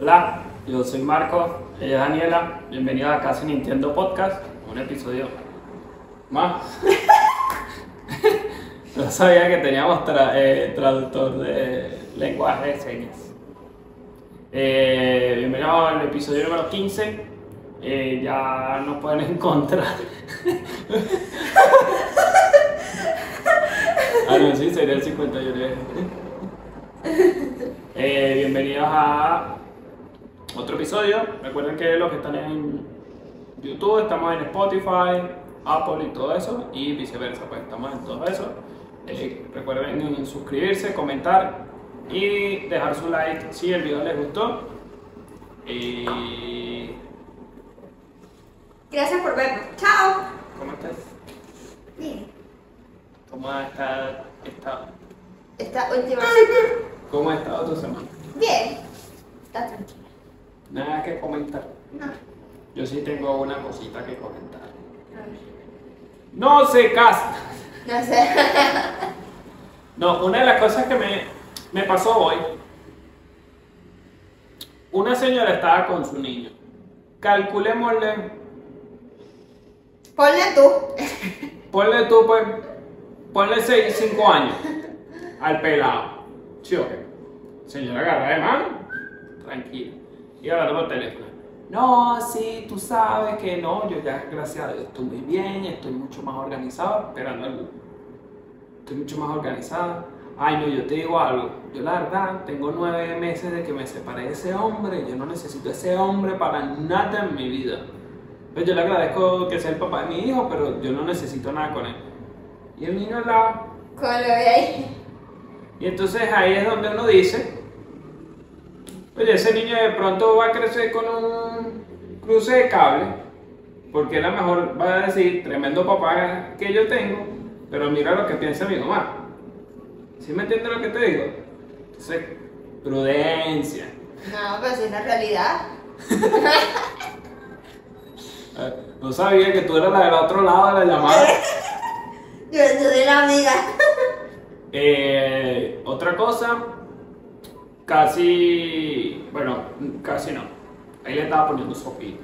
Hola, yo soy Marco, ella es Daniela, bienvenidos a Casi Nintendo Podcast, un episodio más. no sabía que teníamos eh, traductor de lenguaje de señas. Eh, bienvenidos al episodio número 15, Eh, ya nos pueden encontrar. ah, no, sí, sería el 51. Eh, bienvenidos a otro episodio. Recuerden que los que están en YouTube estamos en Spotify, Apple y todo eso, y viceversa, pues estamos en todo eso. Eh, recuerden suscribirse, comentar y dejar su like si el video les gustó. Y. Gracias por vernos. Chao. ¿Cómo estás? Bien. ¿Cómo ha estado, estado- Esta última. ¿Cómo ha estado tu semana? Bien. Está tranquila. Nada que comentar. No. Yo sí tengo una cosita que comentar. No se casa. No sé. No, una de las cosas que me, me pasó hoy, una señora estaba con su niño. Calculémosle, Ponle tú. ponle tú, pues, ponle 6, 5 años al pelado. ¿Sí o qué? Señora agarra de mano, tranquila. Y hablando por teléfono. No, sí, tú sabes que no, yo ya, gracias a Dios, estoy muy bien, estoy mucho más organizado, esperando al estoy mucho más organizada. Ay, no, yo te digo algo. Yo la verdad tengo nueve meses de que me separé de ese hombre. Yo no necesito ese hombre para nada en mi vida. Pues yo le agradezco que sea el papá de mi hijo, pero yo no necesito nada con él. Y el niño lado. ¿Cómo lo ve ahí? Y entonces ahí es donde uno dice, oye, ese niño de pronto va a crecer con un cruce de cable, porque a lo mejor va a decir, tremendo papá que yo tengo, pero mira lo que piensa mi mamá. ¿Sí me entiendes lo que te digo? Entonces, prudencia. No, pero si es la realidad. Eh, No sabía que tú eras la del otro lado de la llamada. Yo, yo soy la amiga. Eh, otra cosa, casi, bueno, casi no. Ahí le estaba poniendo sopita.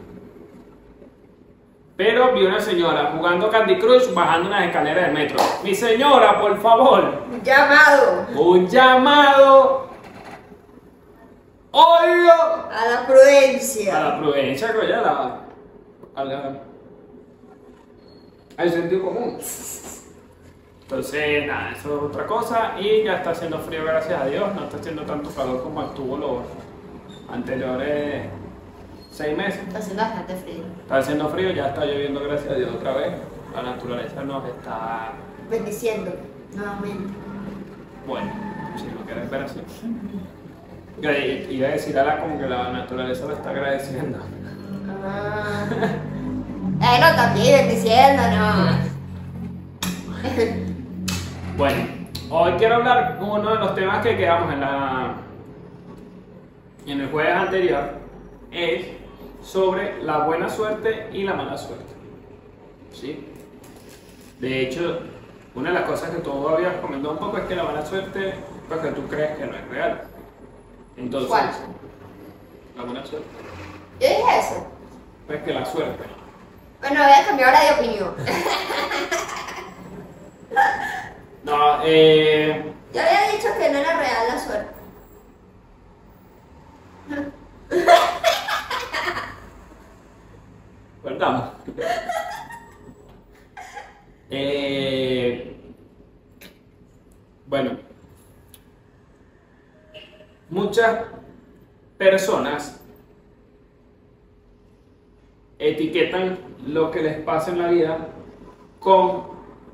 Pero vi una señora jugando Candy Crush bajando unas escaleras del metro. Mi señora, por favor, Un llamado un llamado. Oigo. a la A prudencia. la prudencia, coño, a la, a la- al sentido común. Entonces, nada, eso es otra cosa. Y ya está haciendo frío, gracias a Dios. No está haciendo tanto calor como estuvo los anteriores seis meses. Está haciendo bastante frío. Está haciendo frío, ya está lloviendo, gracias a Dios, otra vez. La naturaleza nos está. Bendiciendo nuevamente. Bueno, si lo quieres ver así. Yo Iba a decir a la como que la naturaleza lo está agradeciendo. Ah. Eh, no, también bendiciendo, no. Bueno, hoy quiero hablar de uno de los temas que quedamos en la en el jueves anterior es sobre la buena suerte y la mala suerte. ¿Sí? De hecho, una de las cosas que tú habías comentado un poco es que la mala suerte, pues que tú crees que no es real. Entonces, ¿Cuál? la buena suerte, Yo dije eso. pues que la suerte. Bueno, voy a cambiar ahora de opinión. No, eh, Yo había dicho que no era real la suerte. Cortamos. Eh, bueno, muchas personas etiquetan lo que les pasa en la vida con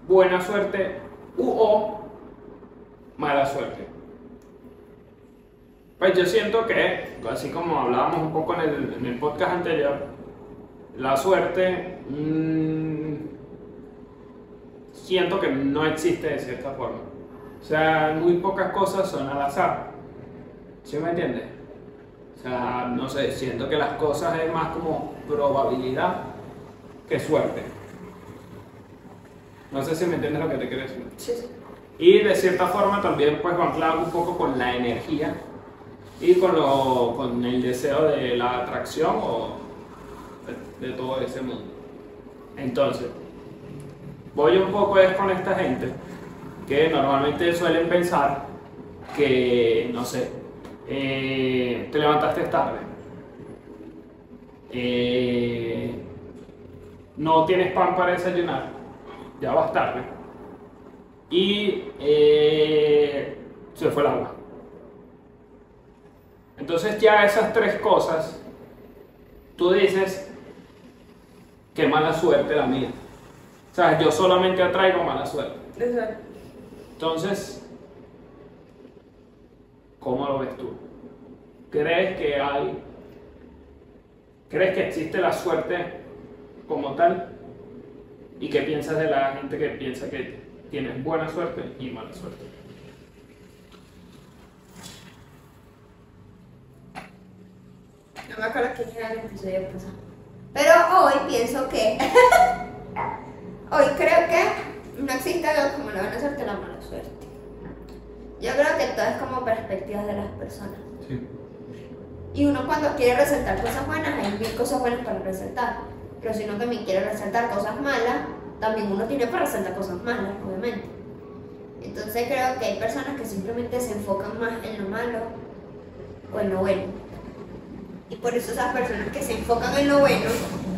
buena suerte u o mala suerte. Pues yo siento que, así como hablábamos un poco en el, podcast anterior, la suerte mm, siento que no existe de cierta forma. O sea, muy pocas cosas son al azar. ¿Sí me entiendes? O sea, no sé, siento que las cosas es más como probabilidad que suerte. No sé si me entiendes lo que te quiero decir. Sí, sí. Y de cierta forma también pues va anclado un poco con la energía y con, lo, con el deseo de la atracción o de, de todo ese mundo. Entonces, voy un poco es con esta gente que normalmente suelen pensar que, no sé, eh, te levantaste tarde, eh, no tienes pan para desayunar, ya vas tarde, y eh, se fue el agua. Entonces ya esas tres cosas, tú dices, qué mala suerte la mía. O sea, yo solamente atraigo mala suerte. Exacto. Entonces, ¿cómo lo ves tú? ¿Crees que hay, crees que existe la suerte como tal? ¿Y qué piensas de la gente que piensa que tienes buena suerte y mala suerte? No me acuerdo quién era el episodio pasado. Pero hoy pienso que. hoy creo que no existe algo como la buena suerte o la mala suerte. Yo creo que todo es como perspectivas de las personas. Sí. Y uno cuando quiere resaltar cosas buenas, hay mil cosas buenas para resaltar. Pero si uno también quiere resaltar cosas malas, también uno tiene para resaltar cosas malas, obviamente. Entonces creo que hay personas que simplemente se enfocan más en lo malo o en lo bueno. Y por eso esas personas que se enfocan en lo bueno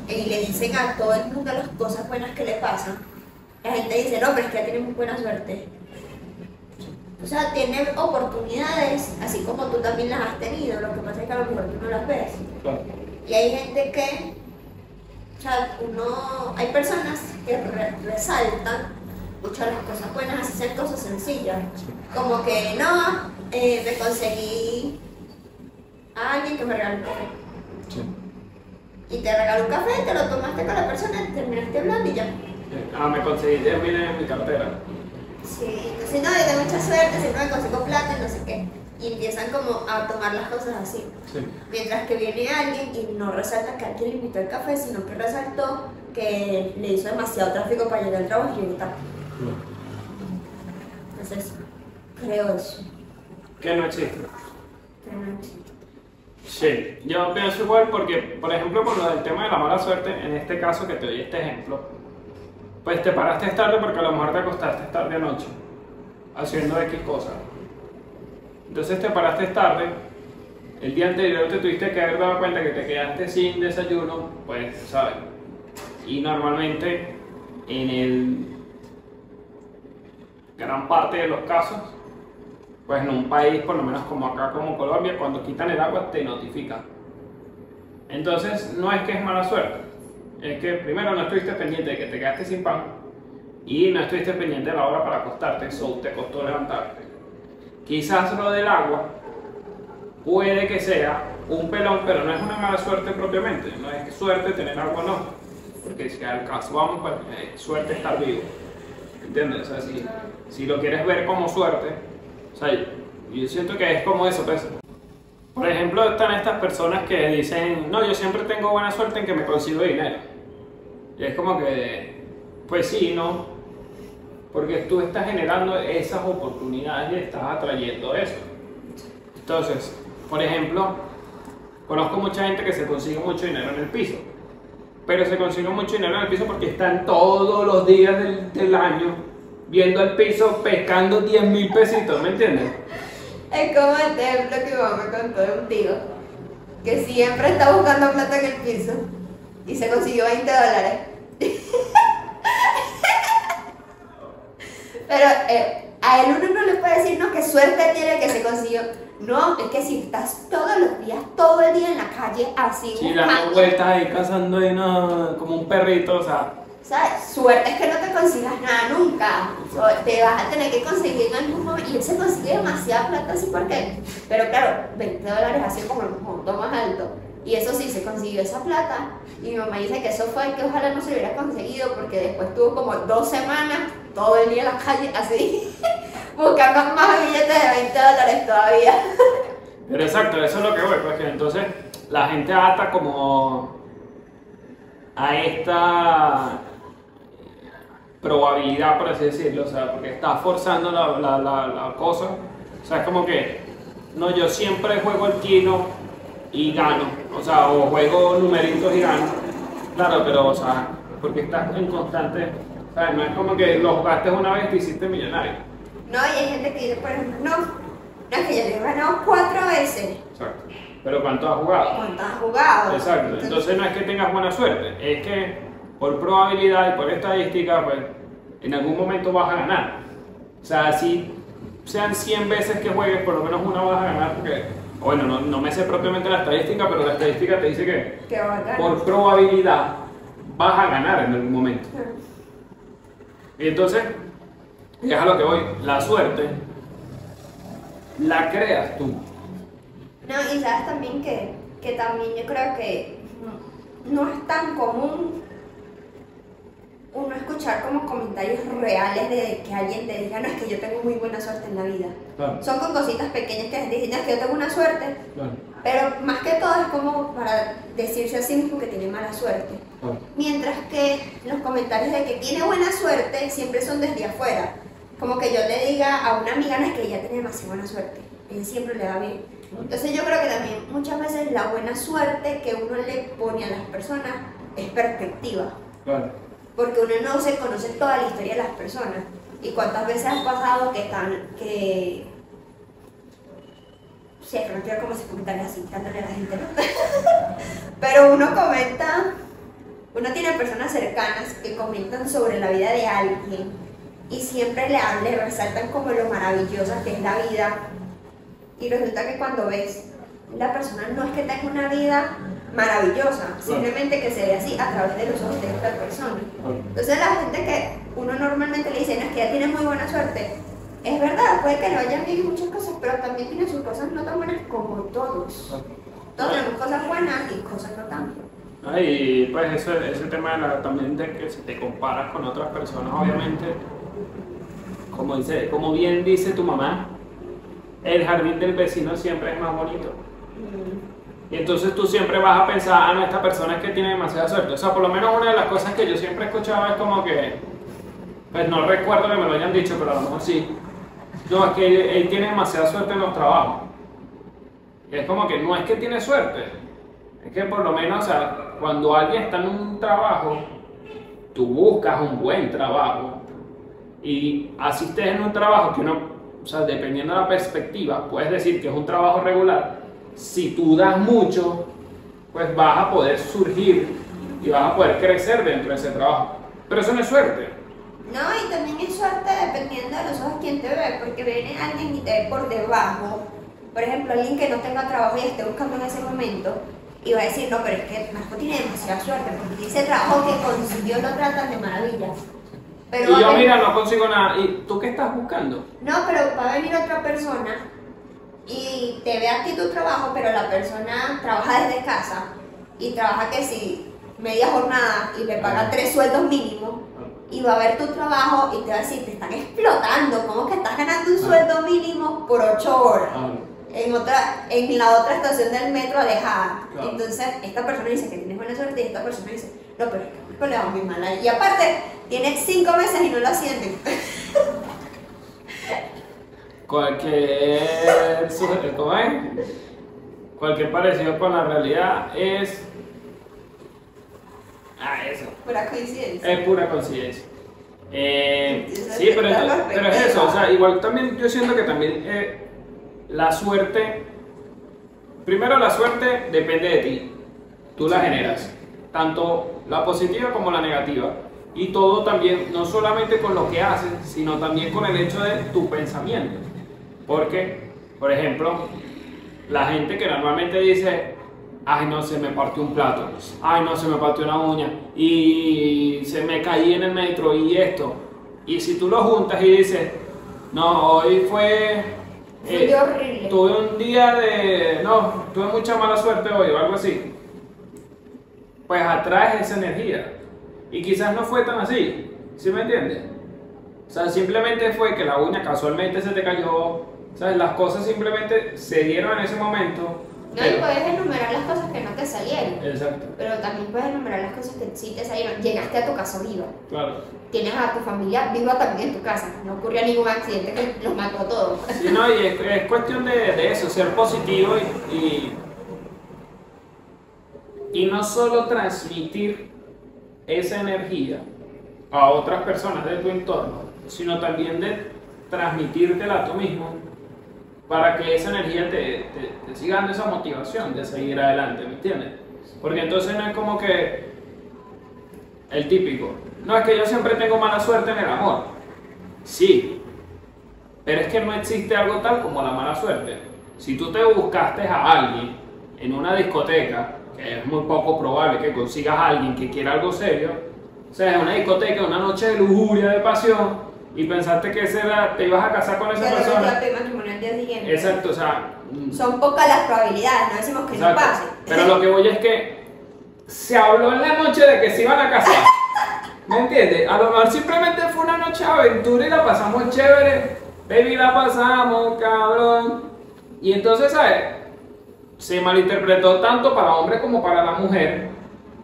y le dicen a todo el mundo las cosas buenas que le pasan, la gente dice, no, pero es que ya tiene muy buena suerte. O sea, tiene oportunidades, así como tú también las has tenido, lo que pasa es que a lo mejor tú no las ves. Y hay gente que, o sea, uno, hay personas que re- resaltan mucho las cosas buenas, así sean cosas sencillas. Como que, no, eh, me conseguí a alguien que me regaló un café. Sí. Y te regaló un café, te lo tomaste con la persona, terminaste hablando y ya. Ah, me conseguí 10 mil en mi cartera. Sí, entonces no, yo tengo mucha suerte, siempre me consigo plata y no sé qué. Y empiezan como a tomar las cosas así. Sí. Mientras que viene alguien y no resalta que alguien le invitó al café, sino que resaltó que le hizo demasiado tráfico para llegar al trabajo y llegó tarde. Entonces, creo eso. Que no existe. Pero no existe. Sí, yo pienso igual porque, por ejemplo, con lo del tema de la mala suerte, en este caso que te doy este ejemplo, pues te paraste tarde porque a lo mejor te acostaste tarde anoche, haciendo X cosas. Entonces te paraste tarde, el día anterior te tuviste que haber dado cuenta que te quedaste sin desayuno, pues, ¿sabes? Y normalmente, en el gran parte de los casos, pues en un país, por lo menos como acá, como Colombia, cuando quitan el agua te notifican. Entonces, no es que es mala suerte, es que primero no estuviste pendiente de que te quedaste sin pan y no estuviste pendiente de la hora para acostarte, eso te costó levantarte. Quizás lo del agua puede que sea un pelón, pero no es una mala suerte propiamente, no es suerte tener agua, no, porque si al caso vamos, pues eh, suerte estar vivo, ¿entiendes? O sea, si, si lo quieres ver como suerte, o sea, yo siento que es como eso, pues. Por ejemplo, están estas personas que dicen, no, yo siempre tengo buena suerte en que me consigo dinero. Y es como que, pues sí, no. Porque tú estás generando esas oportunidades y estás atrayendo eso. Entonces, por ejemplo, conozco mucha gente que se consigue mucho dinero en el piso. Pero se consigue mucho dinero en el piso porque están todos los días del, año viendo el piso pescando 10 mil pesitos, ¿me entiendes? Es como el ejemplo que mamá me contó de un tío que siempre está buscando plata en el piso y se consiguió 20 dólares. Pero eh, a él uno no le puede decir, no, qué suerte tiene que se consiguió. No, es que si estás todos los días, todo el día en la calle así, Sí, dando vueltas ahí cazando ahí no, como un perrito, o sea, ¿sabes? Suerte es que no te consigas nada nunca. Te vas a tener que conseguir en algún momento. Y él se consigue demasiada plata así porque. Pero claro, 20 dólares así como el monto más alto. Y eso sí, se consiguió esa plata. Y mi mamá dice que eso fue que ojalá no se hubiera conseguido porque después tuvo como dos semanas todo el día en la calle así, buscando más billetes de 20 dólares todavía. Pero exacto, eso es lo que voy, pues que entonces la gente ata como a esta probabilidad, por así decirlo, o sea, porque estás forzando la, la, la, la cosa. O sea, es como que, no, yo siempre juego el kino y gano, o sea, o juego numeritos y gano. Claro, pero, o sea, porque estás en constante, o sea, no es como que lo jugaste una vez y te hiciste millonario. No, y hay gente que dice, por ejemplo, no, no es que yo le he ganado cuatro veces. Exacto. Pero ¿cuánto has jugado? ¿Cuántas has jugado? Exacto. Entonces no es que tengas buena suerte, es que por probabilidad y por estadística, pues en algún momento vas a ganar. O sea, si sean 100 veces que juegues, por lo menos una vas a ganar porque, bueno, no, no me sé propiamente la estadística, pero la estadística te dice que por probabilidad vas a ganar en algún momento. Y entonces, es a lo que voy, la suerte la creas tú. No, y sabes también que, que también yo creo que no es tan común uno escuchar como comentarios reales de que alguien te diga, no, es que yo tengo muy buena suerte en la vida. Claro, Son con cositas pequeñas que la gente dice, no, es que yo tengo una suerte, claro, pero más que todo es como para decirse a sí mismo que tiene mala suerte. claro. Mientras que los comentarios de que tiene buena suerte siempre son desde afuera. Como que yo le diga a una amiga, no es que ella tiene demasiado buena suerte, ella siempre le va bien. Entonces yo creo que también muchas veces la buena suerte que uno le pone a las personas es perspectiva. Porque uno no se conoce toda la historia de las personas. Y cuántas veces ha pasado que están, que... No quiero como se comentan así, dándole a la gente, ¿no? Pero uno comenta, uno tiene personas cercanas que comentan sobre la vida de alguien y siempre le, le resaltan como lo maravillosa que es la vida. Y resulta que cuando ves, la persona no es que tenga una vida maravillosa, simplemente que se ve así a través de los ojos de otra persona. Entonces la gente que uno normalmente le dice, no, es que ya tiene muy buena suerte, es verdad, puede que le vayan bien en muchas cosas, pero también tiene sus cosas no tan buenas como todos. Todos tenemos cosas buenas y cosas no tan buenas. Ah, Y pues ese, ese tema de la- también de que si te comparas con otras personas, obviamente, como, dice, como bien dice tu mamá, el jardín del vecino siempre es más bonito. Y entonces tú siempre vas a pensar, ah, no, esta persona es que tiene demasiada suerte. O sea, por lo menos una de las cosas que yo siempre escuchaba es como que, pues no recuerdo que me lo hayan dicho, pero a lo mejor sí. No, es que él, tiene demasiada suerte en los trabajos. Y es como que no es que tiene suerte, es que por lo menos, o sea, cuando alguien está en un trabajo, tú buscas un buen trabajo y asistes en un trabajo que uno, o sea, dependiendo de la perspectiva, puedes decir que es un trabajo regular. Si tú das mucho, pues vas a poder surgir y vas a poder crecer dentro de ese trabajo. Pero eso no es suerte. No, y también es suerte dependiendo de los ojos quien te ve, porque viene alguien y te ve por debajo. Por ejemplo, alguien que no tenga trabajo y esté buscando en ese momento, y va a decir, no, pero es que Marco tiene demasiada suerte, porque ese trabajo que consiguió lo tratan de maravilla. Pero y yo, a ven- mira, no consigo nada. ¿Y tú qué estás buscando? No, pero va a venir otra persona y te ve a ti tu trabajo, pero la persona trabaja desde casa y trabaja que si media jornada y le paga tres sueldos mínimos y va a ver tu trabajo y te va a decir, te están explotando, ¿cómo que estás ganando un sueldo mínimo por ocho horas? En, otra, en la otra estación del metro alejada. Entonces, esta persona dice que tienes buena suerte y esta persona dice, no, pero es que le va muy mal. Y aparte, tiene cinco meses y no lo ascienden. Cualquier, ¿cómo es? Cualquier parecido con la realidad es... Ah, eso. Pura coincidencia. Es pura coincidencia. Eh, sí, pero, es eso, o sea, igual también yo siento que también eh, la suerte, primero la suerte depende de ti, tú la generas, tanto la positiva como la negativa, y todo también, no solamente con lo que haces, sino también con el hecho de tu pensamiento, porque, por ejemplo, la gente que normalmente dice, ay no, se me partió un plato, ay no, se me partió una uña, y se me caí en el metro y esto. Y si tú lo juntas y dices, no, hoy fue... Día horrible. Tuve un día de... No, tuve mucha mala suerte hoy o algo así. Pues atraes esa energía. Y quizás no fue tan así, ¿sí me entiendes? O sea, simplemente fue que la uña casualmente se te cayó, ¿sabes? Las cosas simplemente se dieron en ese momento, No, y puedes enumerar las cosas que no te salieron. Exacto. Pero también puedes enumerar las cosas que sí te salieron. Llegaste a tu casa viva. Claro. Tienes a tu familia viva también en tu casa. No ocurrió ningún accidente que los mató a todos. Sí, no, y es, es cuestión de, de eso, ser positivo y, y, y no solo transmitir esa energía a otras personas de tu entorno, sino también de transmitírtela a tú mismo para que esa energía te, te, siga dando esa motivación de seguir adelante, ¿me entiendes? Porque entonces no es como que el típico, no es que yo siempre tengo mala suerte en el amor. Sí, pero es que no existe algo tal como la mala suerte. Si tú te buscaste a alguien en una discoteca, que es muy poco probable que consigas a alguien que quiera algo serio, o sea, en una discoteca, una noche de lujuria, de pasión, y pensaste que ese era, te ibas a casar con esa repente persona. matrimonio al día siguiente. Exacto, o sea. mm, Son pocas las probabilidades, no decimos que exacto. no pase. Pero lo que voy es que se habló en la noche de que se iban a casar. ¿Me entiendes? A lo mejor simplemente fue una noche de aventura y la pasamos chévere. Baby, la pasamos, cabrón. Y entonces, ¿sabes? Se malinterpretó tanto para hombre como para la mujer.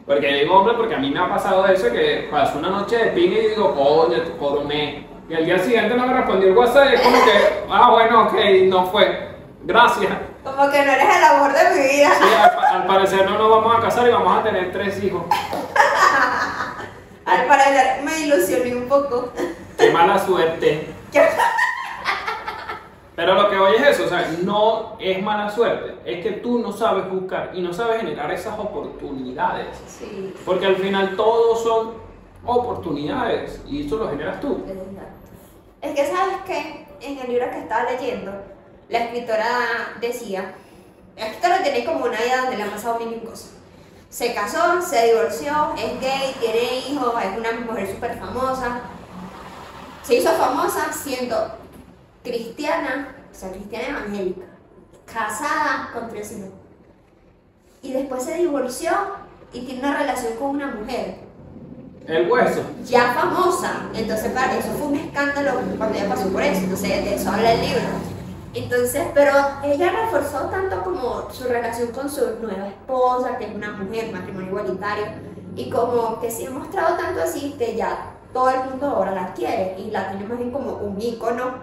Porque digo hombre porque a mí me ha pasado eso que pasó una noche de pinga y digo, coño, te. Y al día siguiente no me respondió el WhatsApp y es como que, ah, bueno, ok, no fue. Gracias. Como que no eres el amor de mi vida. Sí, al, al parecer no nos vamos a casar y vamos a tener tres hijos. Al parecer me ilusioné un poco. Qué mala suerte. Pero lo que voy es eso, o sea, no es mala suerte, es que tú no sabes buscar y no sabes generar esas oportunidades. Sí, Porque al final todos son oportunidades y eso lo generas tú. exacto. Es que sabes que en el libro que estaba leyendo, la escritora decía, la escritora tiene como una vida donde le han pasado mil cosas. Se casó, se divorció, es gay, tiene hijos, es una mujer súper famosa. Se hizo famosa siendo cristiana, o sea, cristiana evangélica, casada con tres hijos. Y después se divorció y tiene una relación con una mujer El hueso. ya famosa. Entonces, para eso fue un escándalo cuando ella pasó por eso. Entonces, de eso habla el libro. Entonces, pero ella reforzó tanto como su relación con su nueva esposa, que es una mujer, matrimonio igualitario, y como que se ha mostrado tanto así que ya todo el mundo ahora la quiere y la tiene más bien como un ícono,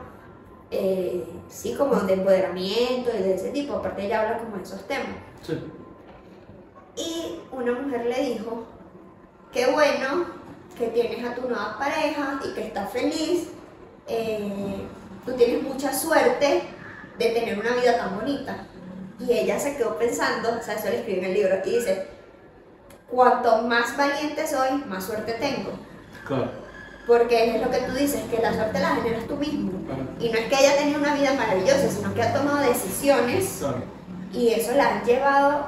eh, sí, como de empoderamiento y de ese tipo. Aparte, ella habla como de esos temas. Sí. Y una mujer le dijo, qué bueno que tienes a tu nueva pareja y que estás feliz, eh, tú tienes mucha suerte de tener una vida tan bonita. Y ella se quedó pensando, o sea, eso lo escribe en el libro, y dice, cuanto más valiente soy, más suerte tengo. Claro. Porque es lo que tú dices, que la suerte la generas tú mismo. Claro. Y no es que haya tenido una vida maravillosa, sino que ha tomado decisiones Claro. y eso la han llevado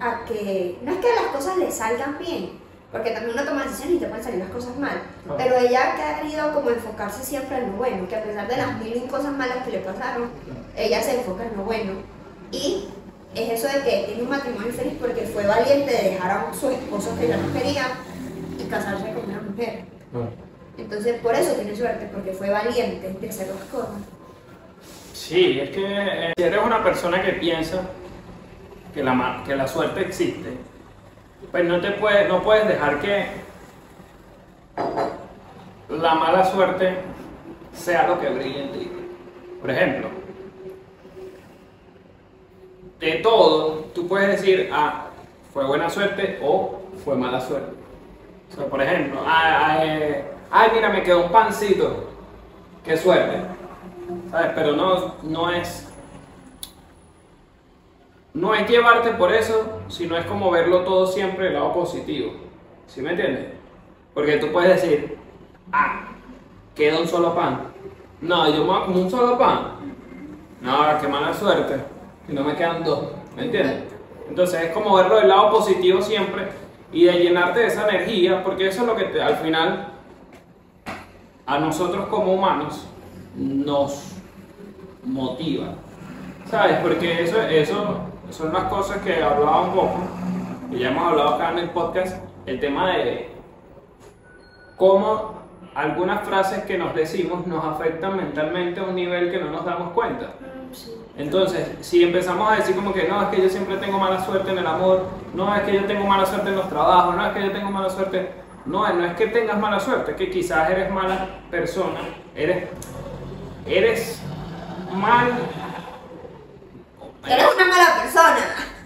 a que, no es que las cosas le salgan bien, porque también uno toma decisiones y te pueden salir las cosas mal, Claro. pero ella ha querido como enfocarse siempre en lo bueno, que a pesar de las mil y un cosas malas que le pasaron, ella se enfoca en lo bueno. Y es eso de que tiene un matrimonio feliz porque fue valiente de dejar a su esposo que ya no quería y casarse con una mujer. Claro. Entonces por eso tiene suerte, porque fue valiente de hacer las cosas. Sí, es que eh, si eres una persona que piensa que la, que la suerte existe, pues no, te puedes, no puedes dejar que la mala suerte sea lo que brille en ti. Por ejemplo, de todo, tú puedes decir, ah, fue buena suerte o fue mala suerte. O sea, por ejemplo, ah, ah, eh, ay, mira, me quedó un pancito, qué suerte. ¿Sabes? Pero no, no es. No es llevarte por eso, sino es como verlo todo siempre del lado positivo. ¿Sí me entiendes? Porque tú puedes decir, ah, queda un solo pan. No, yo me voy a comer un solo pan. No, qué mala suerte. Y no me quedan dos. ¿Me entiendes? Entonces es como verlo del lado positivo siempre y de llenarte de esa energía, porque eso es lo que te, al final a nosotros como humanos nos motiva. ¿Sabes? Porque eso, eso son las cosas que hablaba un poco, que ya hemos hablado acá en el podcast, el tema de cómo algunas frases que nos decimos nos afectan mentalmente a un nivel que no nos damos cuenta. Entonces, si empezamos a decir como que no, es que yo siempre tengo mala suerte en el amor, no, es que yo tengo mala suerte en los trabajos, no, es que yo tengo mala suerte, no, no es que tengas mala suerte, es que quizás eres mala persona, eres, eres mal, Eres una mala persona.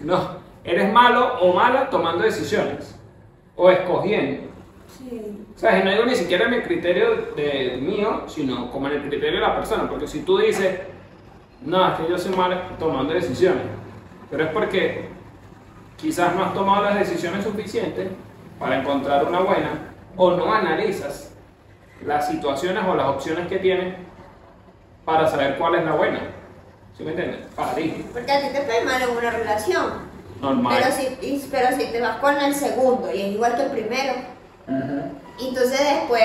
no, eres malo o mala tomando decisiones o escogiendo. Sí. O sea, no digo ni siquiera en el criterio de mío, sino como en el criterio de la persona. Porque si tú dices, no, es que yo soy malo tomando decisiones, pero es porque quizás no has tomado las decisiones suficientes para encontrar una buena, o no analizas las situaciones o las opciones que tienes para saber cuál es la buena. ¿Sí me entiendes? Para ti, Porque a ti te fue mal en una relación. normal. Pero si, pero si te vas con el segundo y es igual que el primero, Ujú. y entonces después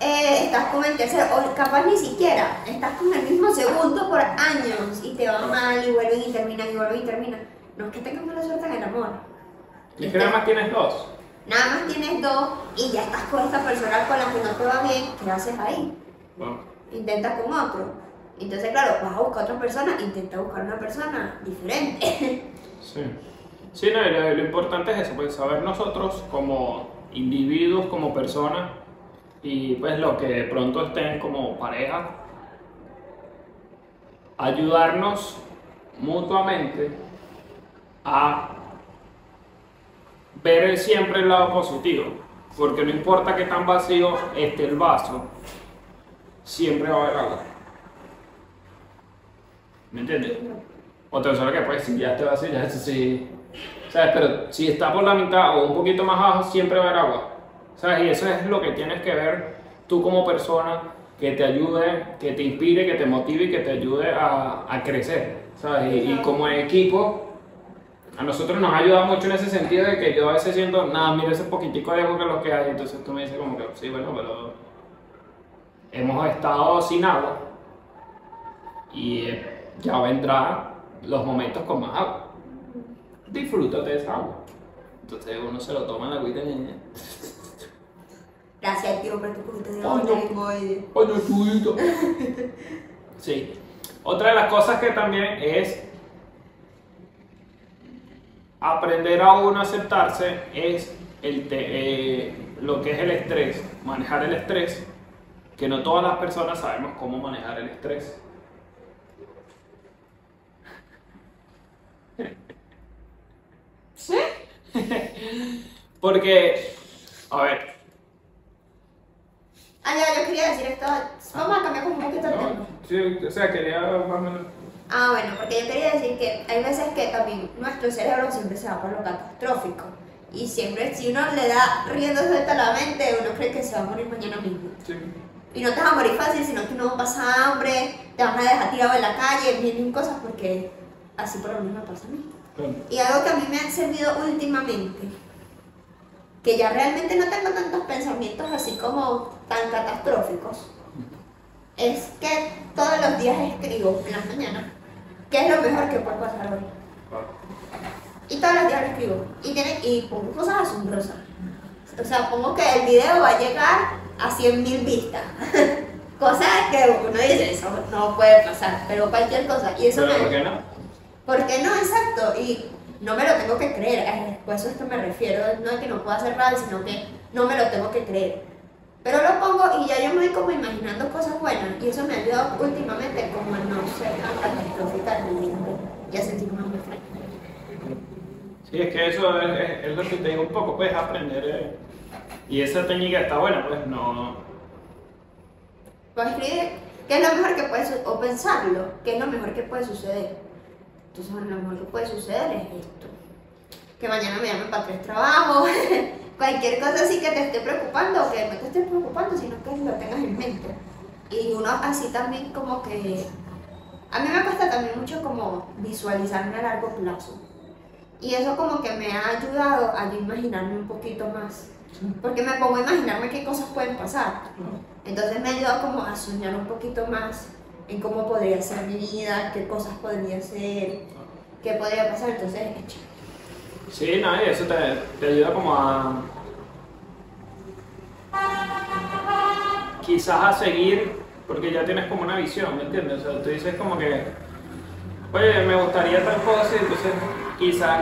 eh, estás con el tercero, o capaz ni siquiera, estás con el mismo segundo por años y te va mal y vuelven y terminan y vuelven y terminan. No es que tengas mala suerte en el amor. Es que nada más tienes dos. Nada más tienes dos y ya estás con esta persona con la que no te va bien, ¿qué haces ahí? Bueno, Intenta con otro. Entonces, claro, vas a buscar otra persona, intenta buscar una persona diferente. Sí. Sí, no, lo, importante es eso, pues saber nosotros como individuos, como personas, y pues lo que de pronto estén como pareja, ayudarnos mutuamente a ver siempre el lado positivo, porque no importa qué tan vacío esté el vaso, siempre va a haber agua. ¿Me entiendes? Otra cosa que pues si ya te vacío, ya eso sí. ¿Sabes? Pero si está por la mitad o un poquito más abajo, siempre va a haber agua. ¿Sabes? Y eso es lo que tienes que ver tú como persona, que te ayude, que te inspire, que te motive y que te ayude a, a crecer. ¿Sabes? Y, y como equipo, a nosotros nos ha ayudado mucho en ese sentido de que yo a veces siento, nada, mira ese poquitico de agua que lo que hay. Entonces tú me dices como que, sí, bueno, pero hemos estado sin agua y ya vendrá los momentos con más agua. Disfrútate de esa agua. Entonces uno se lo toma en la agüita y Gracias, tío, por tu poquito de chulito. Sí. Otra de las cosas que también es aprender a uno a aceptarse es el te- eh, lo que es el estrés, manejar el estrés, que no todas las personas sabemos cómo manejar el estrés. ¿Sí? Porque, a ver, Ah, ya, yo quería decir esto. Vamos a cambiar como un poquito el tema. sí, o sea, quería más o menos... Ah, bueno, porque yo quería decir que hay veces que también nuestro cerebro siempre se va por lo catastrófico. Y siempre, si uno le da rienda suelta a la mente, uno cree que se va a morir mañana mismo. Sí. Y no te vas a morir fácil, sino que uno pasa hambre, te van a dejar tirado en la calle, vienen cosas porque así por lo menos me pasa a mí. Y algo que a mí me ha servido últimamente, que ya realmente no tengo tantos pensamientos así como tan catastróficos, es que todos los días escribo en las mañanas qué es lo mejor que puede pasar hoy. Y todos los días lo escribo. Y, tiene, y pongo cosas asombrosas. O sea, pongo que el video va a llegar a 100.000 vistas. cosas que uno dice, eso no puede pasar, pero cualquier cosa. Y eso Pero me, ¿por qué no? ¿Por qué no? Exacto. Y no me lo tengo que creer. Pues eso es que me refiero. No es que no pueda hacer real, sino que no me lo tengo que creer. Pero lo pongo y ya yo me voy como imaginando cosas buenas. Y eso me ha ayudado últimamente como a no ser tan catastrófica en mi y a sentirme más feliz. Sí, es que eso es, es- es lo que te digo un poco, puedes aprender. eh, Y esa técnica está buena, pues no. Puedo escribir qué es lo mejor que puede o pensarlo, qué es lo mejor que puede suceder. Entonces, bueno, lo mejor que puede suceder es esto. Que mañana me llamen para tres trabajos, cualquier cosa así que te esté preocupando, o que no te esté preocupando, sino que lo tengas en mente. Y uno así también como que... A mí me cuesta también mucho como visualizarme a largo plazo. Y eso como que me ha ayudado a yo imaginarme un poquito más. Porque me pongo a imaginarme qué cosas pueden pasar. Entonces me ha ayudado como a soñar un poquito más en cómo podría ser mi vida, qué cosas podría ser, qué podría pasar. Entonces. Sí, y eso te, te ayuda como a. Quizás a seguir, porque ya tienes como una visión, ¿me entiendes? O sea, tú dices como que. oye, me gustaría tal cosa y entonces quizás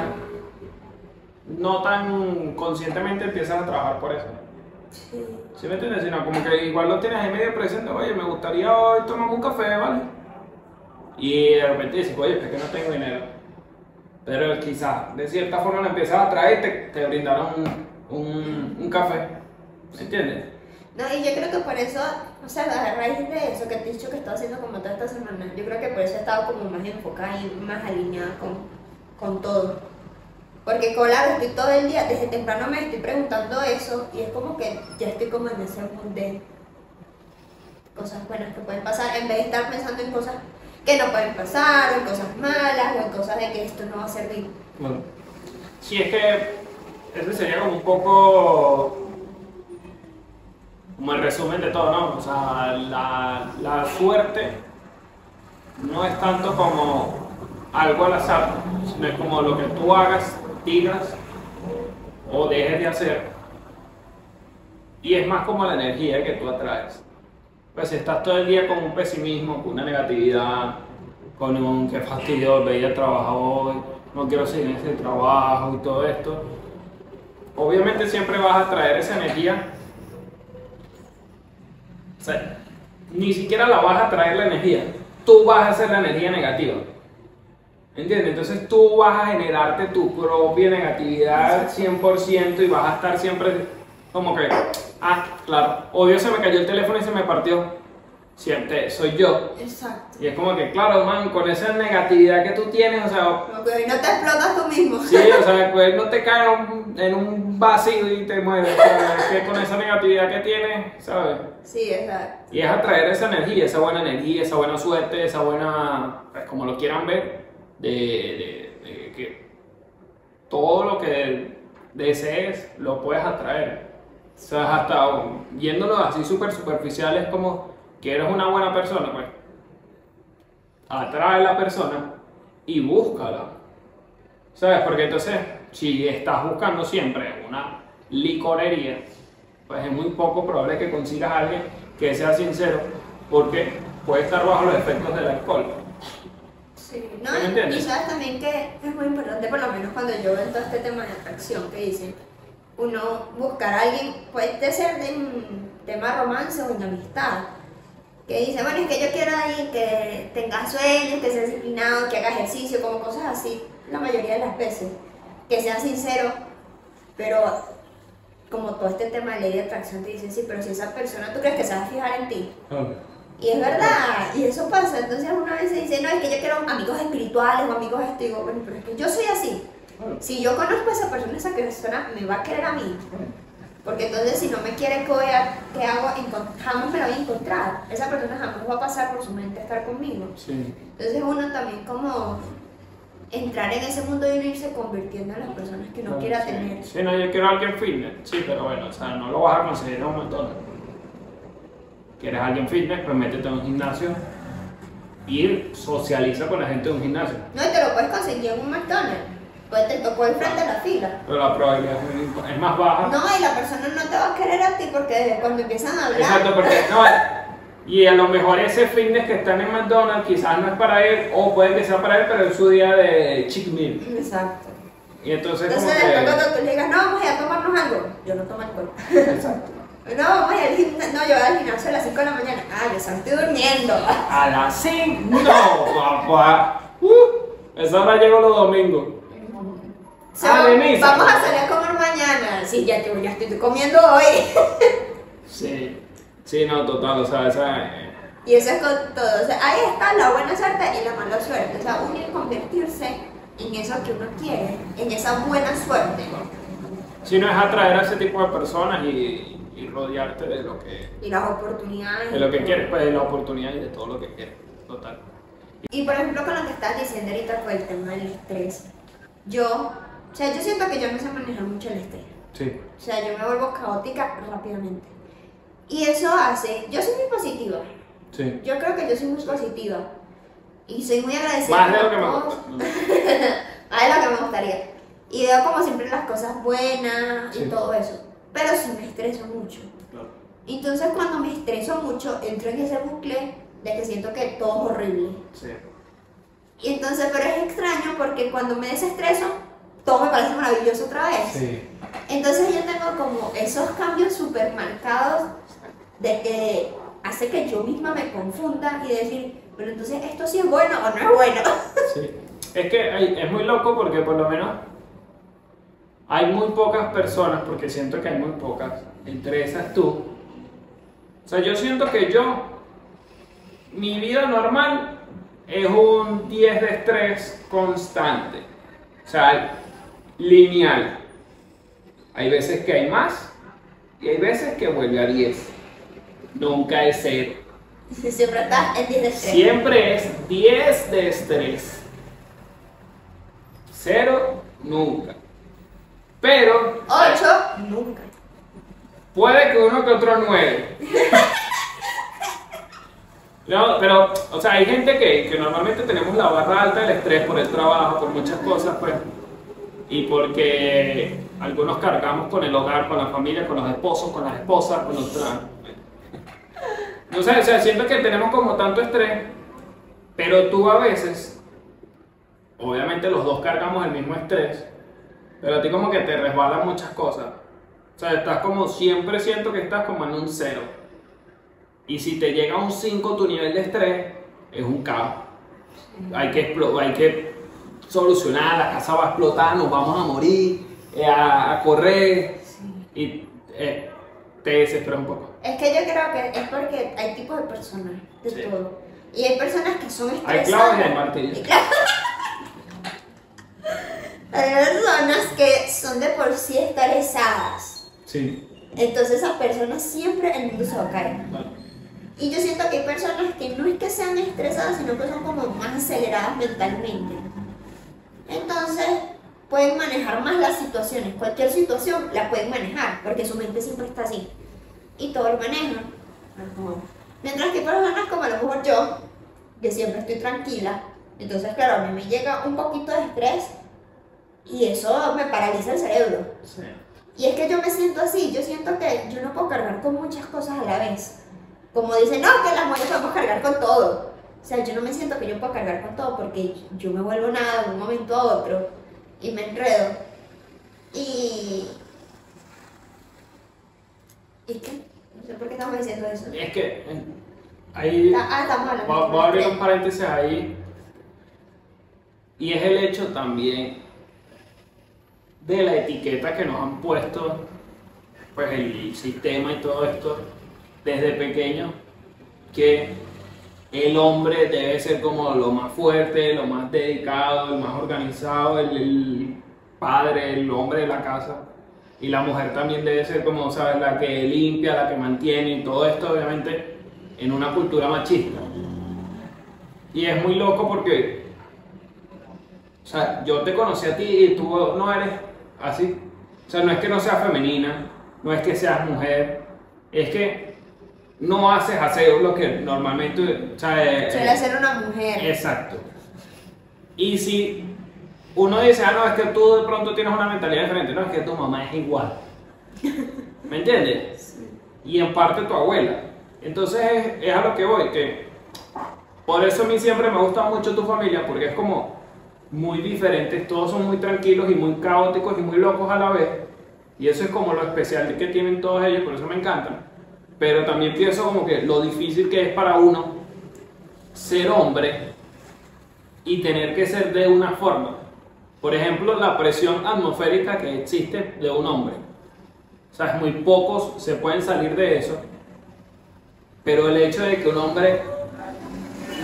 no tan conscientemente empiezas a trabajar por eso. Sí. ¿Sí me entiendes? Sino como que igual lo tienes ahí medio presente, oye, me gustaría hoy tomar un café, ¿vale? Y de repente dices, oye, es que no tengo dinero. Pero quizás de cierta forma lo empiezas a traer y te, te brindaron un, un, café. ¿Me entiendes? No, y yo creo que por eso, o sea, a raíz de eso que te he dicho que estaba haciendo como toda esta semana, yo creo que por eso he estado como más enfocada y más alineada con, con todo. Porque claro, estoy todo el día, desde temprano me estoy preguntando eso y es como que ya estoy como en ese mood de cosas buenas que pueden pasar, en vez de estar pensando en cosas que no pueden pasar, o en cosas malas, o en cosas de que esto no va a servir. Bueno. Sí, es que ese sería como un poco como el resumen de todo, ¿no? O sea, la, la suerte no es tanto como algo al azar, sino es como lo que tú hagas, digas o dejes de hacer. Y es más como la energía que tú atraes. Pues si estás todo el día con un pesimismo, con una negatividad, con un que fastidio, veía trabajo hoy, no quiero seguir en ese trabajo y todo esto, obviamente siempre vas a traer esa energía. Ni siquiera la vas a traer la energía, tú vas a hacer la energía negativa. ¿Entiendes? Entonces tú vas a generarte tu propia negatividad 100% y vas a estar siempre como que, ah, claro, obvio se me cayó el teléfono y se me partió. Siempre soy yo. Exacto. Y es como que, claro, man, con esa negatividad que tú tienes, o sea, Como que hoy no te explotas tú mismo. sí, o sea, pues no te cae un- en un vacío y te mueres. O sea, es que con esa negatividad que tienes, ¿sabes? Sí, exacto. Y es atraer esa energía, esa buena energía, esa buena suerte, esa buena, pues, como lo quieran ver, de, que todo lo que desees lo puedes atraer. O sea, hasta yéndolo así súper superficial es como que eres una buena persona, pues atrae a la persona y búscala. ¿Sabes? Porque entonces, si estás buscando siempre una licorería, pues es muy poco probable que consigas a alguien que sea sincero, porque puede estar bajo los efectos del alcohol. Sí, ¿no? ¿Sí me? Y sabes también que es muy importante, por lo menos cuando yo veo todo este tema de atracción que dicen, uno buscar a alguien, puede ser de un tema romance o de amistad, que dice, bueno, es que yo quiero a alguien que tenga sueños, que sea disciplinado, que haga ejercicio, como cosas así, la mayoría de las veces, que sea sincero, pero como todo este tema de ley de atracción te dicen, sí, pero si esa persona tú crees que se va a fijar en ti, y es verdad, y eso pasa. Entonces una vez se dice, no, es que yo quiero amigos espirituales o amigos esto. Y digo, bueno, pero es que yo soy así. Si yo conozco a esa persona, esa persona me va a querer a mí. Porque entonces si no me quiere, ¿qué, voy a- qué hago? Jamás me la voy a encontrar. Esa persona jamás va a pasar por su mente estar conmigo. Sí. Entonces uno también como entrar en ese mundo y uno irse convirtiendo en las personas que uno quiera sí. tener. Sí, no, yo quiero a alguien fitness, sí, pero bueno, o sea, no lo vas a conseguir en un McDonald's. ¿Quieres a alguien fitness? Pues métete en un gimnasio y socializa con la gente de un gimnasio. No, y te lo puedes conseguir en un McDonald's. Pues te tocó el frente de la fila. Pero la probabilidad es, más baja. No, y la persona no te va a querer a ti porque desde cuando empiezan a hablar. Exacto, porque no, y a lo mejor ese fitness que está en McDonald's quizás no es para él, o puede que sea para él, pero es su día de cheat meal. Exacto. Y entonces, Entonces como después que... cuando tú le digas, no, vamos a ir a tomarnos algo, yo no tomo alcohol. Exacto. No, ir al gimnasio, no, yo voy al gimnasio a las 5 de la mañana. Ah, yo solo estoy durmiendo. A las 5, no, papá. Uh, esa hora llego los domingos. So, Ah, vamos a salir a comer mañana. Sí, ya, yo ya estoy comiendo hoy. Sí, sí, no, total, o sea, esa... eh, Y eso es con todo. O sea, ahí está la buena suerte y la mala suerte. O sea, uno ir convertirse en eso que uno quiere, en esa buena suerte. Si no es atraer a ese tipo de personas y, y rodearte de lo que, Y las oportunidades. de lo que quieres, pues de la oportunidad y de todo lo que quieres, total. Y por ejemplo, con lo que estás diciendo ahorita con el tema del estrés, yo, o sea, yo siento que yo no sé manejar mucho el estrés. Sí. O sea, yo me vuelvo caótica rápidamente. Y eso hace, yo soy muy positiva. Sí. Yo creo que yo soy muy positiva. Y soy muy agradecida. Más de lo que me todo. gusta. Más de lo que me gustaría. Y veo como siempre las cosas buenas y Sí. todo eso. Pero sí me estreso mucho. Claro. Entonces cuando me estreso mucho, entro en ese bucle de que siento que todo es horrible. Sí. Y entonces, pero es extraño porque cuando me desestreso, todo me parece maravilloso otra vez. Sí. Entonces yo tengo como esos cambios súper marcados de que hace que yo misma me confunda y decir, pero entonces esto sí es bueno o no es bueno. Sí. Es que es muy loco porque por lo menos hay muy pocas personas, porque siento que hay muy pocas, entre esas tú. O sea, yo siento que yo, mi vida normal es un 10 de estrés constante. O sea, lineal. Hay veces que hay más y hay veces que vuelve a 10. Nunca es cero. Siempre estás en 10 de estrés. Siempre es 10 de estrés. Cero, nunca. Pero 8, nunca. puede que uno que otro 9. No, pero, o sea, hay gente que, que normalmente tenemos la barra alta del estrés por el trabajo, por muchas cosas, pues. Y porque algunos cargamos con el hogar, con la familia, con los esposos, con las esposas, con los tra- No sé, o sea, siento que tenemos como tanto estrés, pero tú a veces, obviamente los dos cargamos el mismo estrés, pero a ti como que te resbalan muchas cosas. O sea, estás como, siempre siento que estás como en un cero. Y si te llega a un 5 tu nivel de estrés, es un caos. Hay que, hay que solucionar, la casa va a explotar, nos vamos a morir, eh, a, a correr. Y eh, te desesperas un poco. Es que yo creo que es porque hay tipos de personas, de Sí. todo. Y hay personas que son Hay estresadas. clavos y hay martillos. Y claro, hay personas que son de por sí estresadas. Sí. Entonces esas personas siempre el mundo se va a caer. Y yo siento que hay personas que no es que sean estresadas, sino que son como más aceleradas mentalmente. Entonces pueden manejar más las situaciones. Cualquier situación la pueden manejar, porque su mente siempre está así. Y todo lo manejan. Mientras que personas como a lo mejor yo, que siempre estoy tranquila, entonces claro, a mí me llega un poquito de estrés y eso me paraliza el cerebro. Sí. Y es que yo me siento así, yo siento que yo no puedo cargar con muchas cosas a la vez. Como dicen, no, que las mujeres podemos cargar con todo. O sea, yo no me siento que yo pueda cargar con todo porque yo me vuelvo nada de un momento a otro y me enredo. Y... ¿Y qué? No sé por qué estamos diciendo eso. Es que ahí Ah, ah, estamos hablando. voy a abrir un paréntesis ahí. Y es el hecho también de la etiqueta que nos han puesto, pues el sistema y todo esto, desde pequeño, que el hombre debe ser como lo más fuerte, lo más dedicado, el más organizado, el, el padre, el hombre de la casa. Y la mujer también debe ser como, ¿sabes? La que limpia, la que mantiene y todo esto, obviamente, en una cultura machista. Y es muy loco porque, o sea, yo te conocí a ti y tú no eres así. O sea, no es que no seas femenina, no es que seas mujer, es que no haces aseo lo que normalmente, o sea, eh, Suele ser una mujer. Exacto. Y si uno dice, ah, no, es que tú de pronto tienes una mentalidad diferente, no, es que tu mamá es igual. ¿Me entiendes? Y en parte tu abuela. Entonces es, es a lo que voy, que por eso a mí siempre me gusta mucho tu familia, porque es como muy diferentes, todos son muy tranquilos y muy caóticos y muy locos a la vez. Y eso es como lo especial que tienen todos ellos, por eso me encantan. Pero también pienso como que lo difícil que es para uno ser hombre y tener que ser de una forma. Por ejemplo, la presión atmosférica que existe de un hombre. O sea, muy pocos se pueden salir de eso. Pero el hecho de que un hombre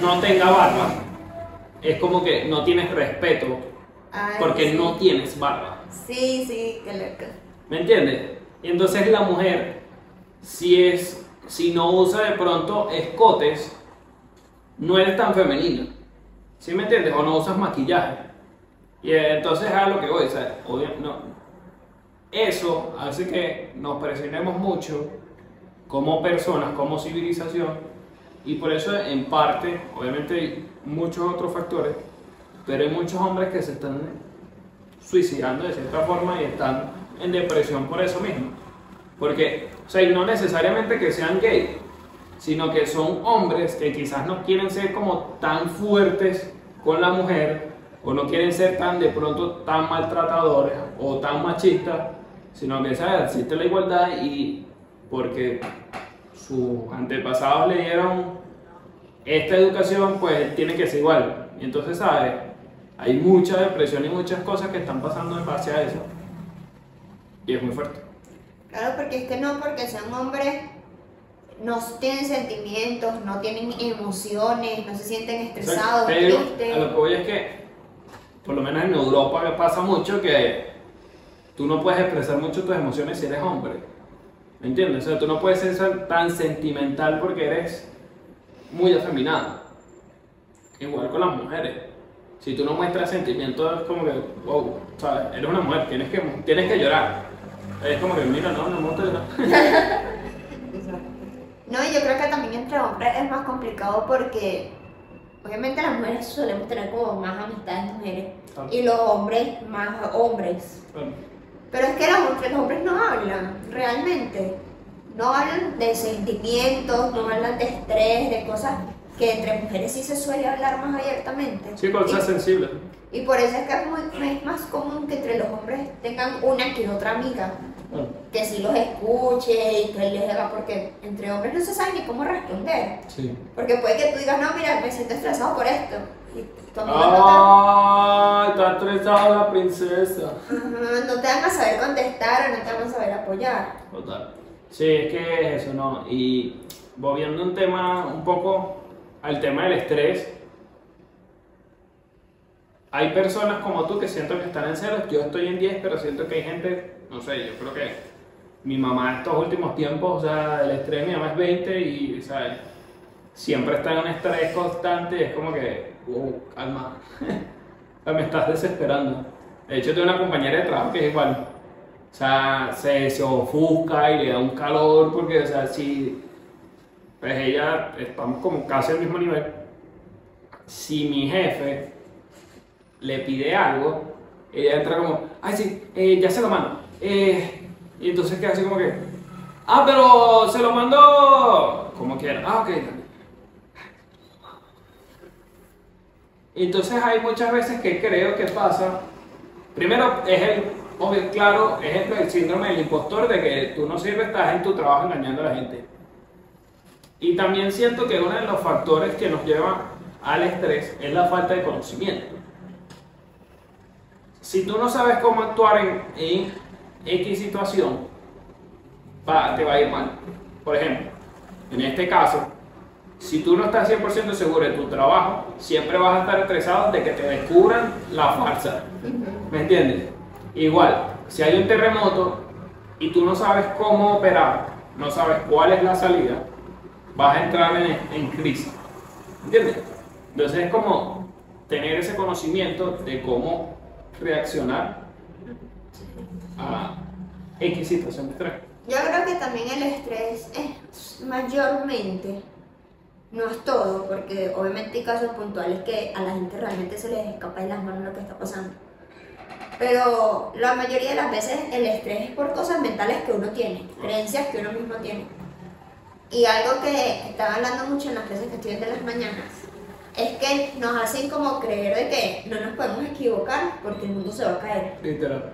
no tenga barba es como que no tienes respeto Ay, porque sí. no tienes barba. Sí, sí, qué loco. ¿Me entiendes? Y entonces la mujer, si es, si no usa de pronto escotes, no eres tan femenina. ¿Sí me entiendes? O no usas maquillaje. Y entonces a lo que voy, sea, obvio- no. Eso hace que nos presionemos mucho como personas, como civilización, y por eso en parte, obviamente muchos otros factores, pero hay muchos hombres que se están suicidando de cierta forma y están en depresión por eso mismo. Porque, o sea, y no necesariamente que sean gay, sino que son hombres que quizás no quieren ser como tan fuertes con la mujer o no quieren ser tan de pronto tan maltratadores o tan machistas, sino que ¿sabes? existe la igualdad y porque sus antepasados le dieron esta educación, pues tiene que ser igual. Y entonces, ¿sabes? Hay mucha depresión y muchas cosas que están pasando en base a eso. Y es muy fuerte. Claro, porque es que no porque sean hombres no tienen sentimientos, no tienen emociones, no se sienten estresados, Pero a tristes. lo que voy es que, por lo menos en Europa pasa mucho que tú no puedes expresar mucho tus emociones si eres hombre. ¿Me entiendes? O sea, tú no puedes ser tan sentimental porque eres muy afeminado. Igual con las mujeres. Si tú no muestras sentimientos, es como que, wow, ¿sabes? Eres una mujer, tienes que, tienes que llorar. Es como que, mira, no, no me gusta llorar. No, y yo creo que también entre hombres es más complicado porque obviamente las mujeres solemos tener como más amistades mujeres y los hombres más hombres. Pero es que los hombres, los hombres no hablan, realmente. No hablan de sentimientos, no hablan de estrés, de cosas que entre mujeres sí se suele hablar más abiertamente. Sí, cosas sensibles. Y, y por eso es que es, muy, es más común que entre los hombres tengan una que otra amiga Bueno, que sí los escuche y que les haga, porque entre hombres no se sabe ni cómo responder. sí. Porque puede que tú digas, no, mira, me siento estresado por esto. ¡Ay! Está estresada la princesa. Ajá, no te van a saber contestar o no te van a saber apoyar. Total. Sí, es que es eso, ¿no? Y volviendo un tema, un poco al tema del estrés, hay personas como tú que siento que están en ceros, yo estoy en 10, pero siento que hay gente, no sé, yo creo que mi mamá estos últimos tiempos, o sea, el estrés, mi mamá es 20 y, ¿sabes? Siempre está en un estrés constante, es como que, wow, calma, me estás desesperando. De hecho, tengo una compañera de trabajo que es igual. O sea, se, se ofusca y le da un calor porque, o sea, si, pues ella, estamos como casi al mismo nivel. Si mi jefe le pide algo, ella entra como, ay, sí, eh, ya se lo mando. Eh, y entonces queda así como que, ah, pero se lo mando como quiera. Ah, ok. Entonces hay muchas veces que creo que pasa, primero es el, obvio, claro ejemplo del síndrome del impostor de que tú no sirves, estás en tu trabajo engañando a la gente. Y también siento que uno de los factores que nos lleva al estrés es la falta de conocimiento. Si tú no sabes cómo actuar en, X situación, te va a ir mal. Por ejemplo, en este caso, si tú no estás 100% seguro de tu trabajo, siempre vas a estar estresado de que te descubran la farsa. ¿Me entiendes? Igual, si hay un terremoto y tú no sabes cómo operar, no sabes cuál es la salida, vas a entrar en, en crisis. ¿Entiendes? Entonces es como tener ese conocimiento de cómo reaccionar a X situación de estrés. Yo creo que también el estrés es mayormente, no es todo, porque obviamente hay casos puntuales que a la gente realmente se les escapa de las manos lo que está pasando. Pero la mayoría de las veces el estrés es por cosas mentales que uno tiene, creencias que uno mismo tiene. Y algo que estaba hablando mucho en las clases que estoy viendo en las mañanas es que nos hacen como creer de que no nos podemos equivocar porque el mundo se va a caer. Literal,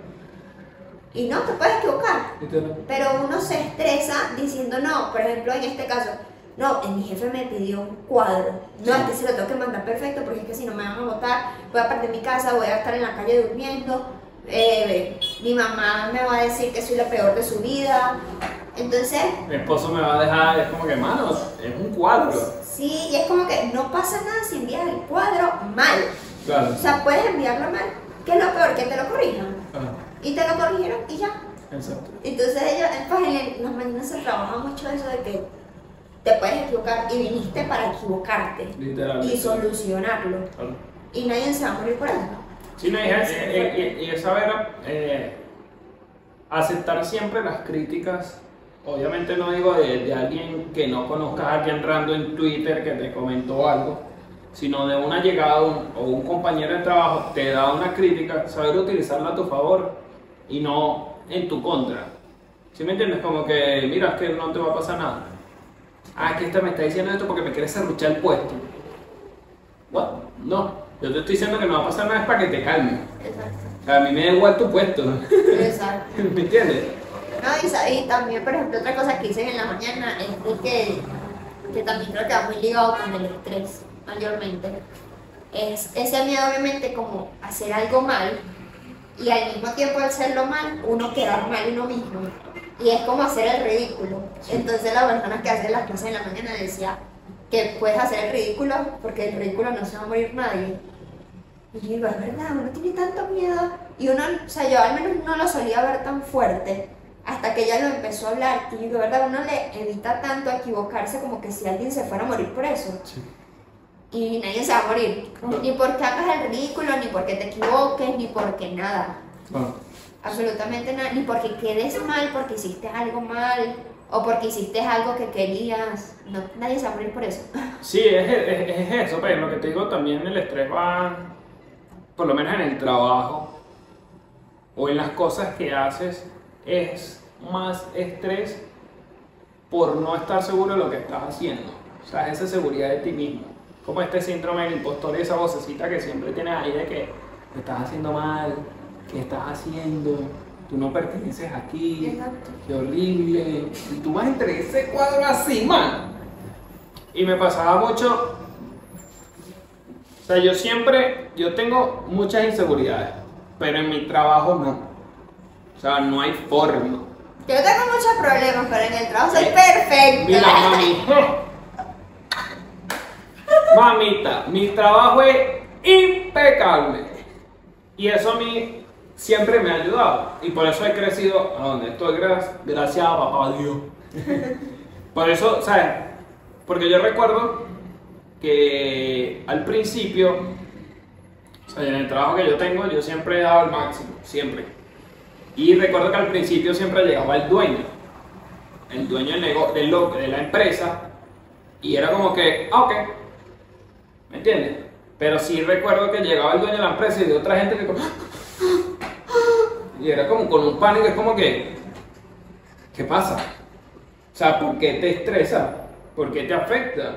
Y no, te puedes equivocar, literal. pero uno se estresa diciendo no, por ejemplo en este caso, no, eh, mi jefe me pidió un cuadro, no, es que se lo tengo que mandar perfecto porque es que si no me van a votar, voy a perder mi casa, voy a estar en la calle durmiendo, eh, mi mamá me va a decir que soy la peor de su vida, entonces, Mi esposo me va a dejar, es como que, mano, es un cuadro. sí, y es como que no pasa nada si envías el cuadro mal, Claro. o sea, puedes enviarlo mal, que es lo peor, que te lo corrijan, Ajá, y te lo corrigieron y ya. exacto. Entonces ellos, pues, en las mañanas se trabaja mucho eso de que te puedes equivocar y viniste para equivocarte y solucionarlo. Claro. Y nadie se va a morir por eso. Sí, no, y, y- y- y es saber eh, aceptar siempre las críticas. Obviamente no digo de, de alguien que no conozcas a alguien random en Twitter que te comentó algo, sino de una llegada un- o un compañero de trabajo te da una crítica, saber utilizarla a tu favor y no en tu contra. ¿Sí me entiendes? Como que, mira, es que no te va a pasar nada. Ah, que esta me está diciendo esto porque me quiere serruchar el puesto. What? No. Yo te estoy diciendo que no va a pasar nada es para que te calmes. Exacto. O sea, a mí me da igual tu puesto. Exacto. ¿Me entiendes? No, y, también, por ejemplo, otra cosa que hice en la mañana es que, que también creo que va muy ligado con el estrés, mayormente. Es ese miedo, obviamente, como hacer algo mal y al mismo tiempo hacerlo mal, uno quedar mal uno mismo. Y es como hacer el ridículo. Entonces, la persona que hace las cosas en la mañana decía que puedes hacer el ridículo porque el ridículo no se va a morir nadie. Y yo digo, es verdad, uno tiene tanto miedo. Y uno, o sea, yo al menos no lo solía ver tan fuerte hasta que ella lo empezó a hablar. Y yo digo, ¿verdad? Uno le evita tanto equivocarse como que si alguien se fuera a morir por eso. Y nadie se va a morir. Claro. Ni porque hagas el ridículo, ni porque te equivoques, ni porque nada. Bueno, Absolutamente nada. Ni porque quedes mal porque hiciste algo mal. O porque hiciste algo que querías. No, nadie se va a morir por eso. Sí, es, es- es eso, pero lo que te digo también el estrés va, por lo menos en el trabajo o en las cosas que haces, es más estrés por no estar seguro de lo que estás haciendo. O sea, esa seguridad de ti mismo. Como este síndrome del impostor y esa vocecita que siempre tienes ahí de que lo estás haciendo mal, que estás haciendo, tú no perteneces aquí, Exacto. qué horrible. Y tú vas entre ese cuadro así, man. Y me pasaba mucho. O sea, yo siempre. Yo tengo muchas inseguridades. Pero en mi trabajo no. O sea, no hay forma. Yo tengo muchos problemas, pero en el trabajo soy perfecta. Mira, mami. Mamita, mi trabajo es impecable. Y eso a mí siempre me ha ayudado. Y por eso he crecido a donde estoy, gracias, gracias a papá Dios. por eso, ¿sabes? Porque yo recuerdo que al principio, o sea, en el trabajo que yo tengo, yo siempre he dado el máximo, siempre. Y recuerdo que al principio siempre llegaba el dueño, el dueño del nego- del lo- de la empresa, y era como que, ah, ok, ¿me entiendes? Pero sí recuerdo que llegaba el dueño de la empresa y de otra gente que como, y era como con un pánico, es como que, ¿qué pasa? O sea, ¿por qué te estresa? ¿Por qué te afecta?